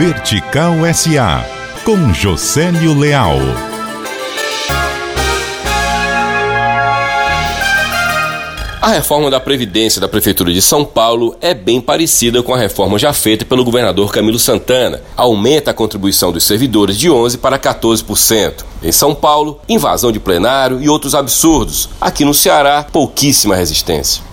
Vertical SA, com Josélio Leal. A reforma da Previdência da Prefeitura de São Paulo é bem parecida com a reforma já feita pelo governador Camilo Santana. Aumenta a contribuição dos servidores de 11% para 14%. Em São Paulo, invasão de plenário e outros absurdos. Aqui no Ceará, pouquíssima resistência.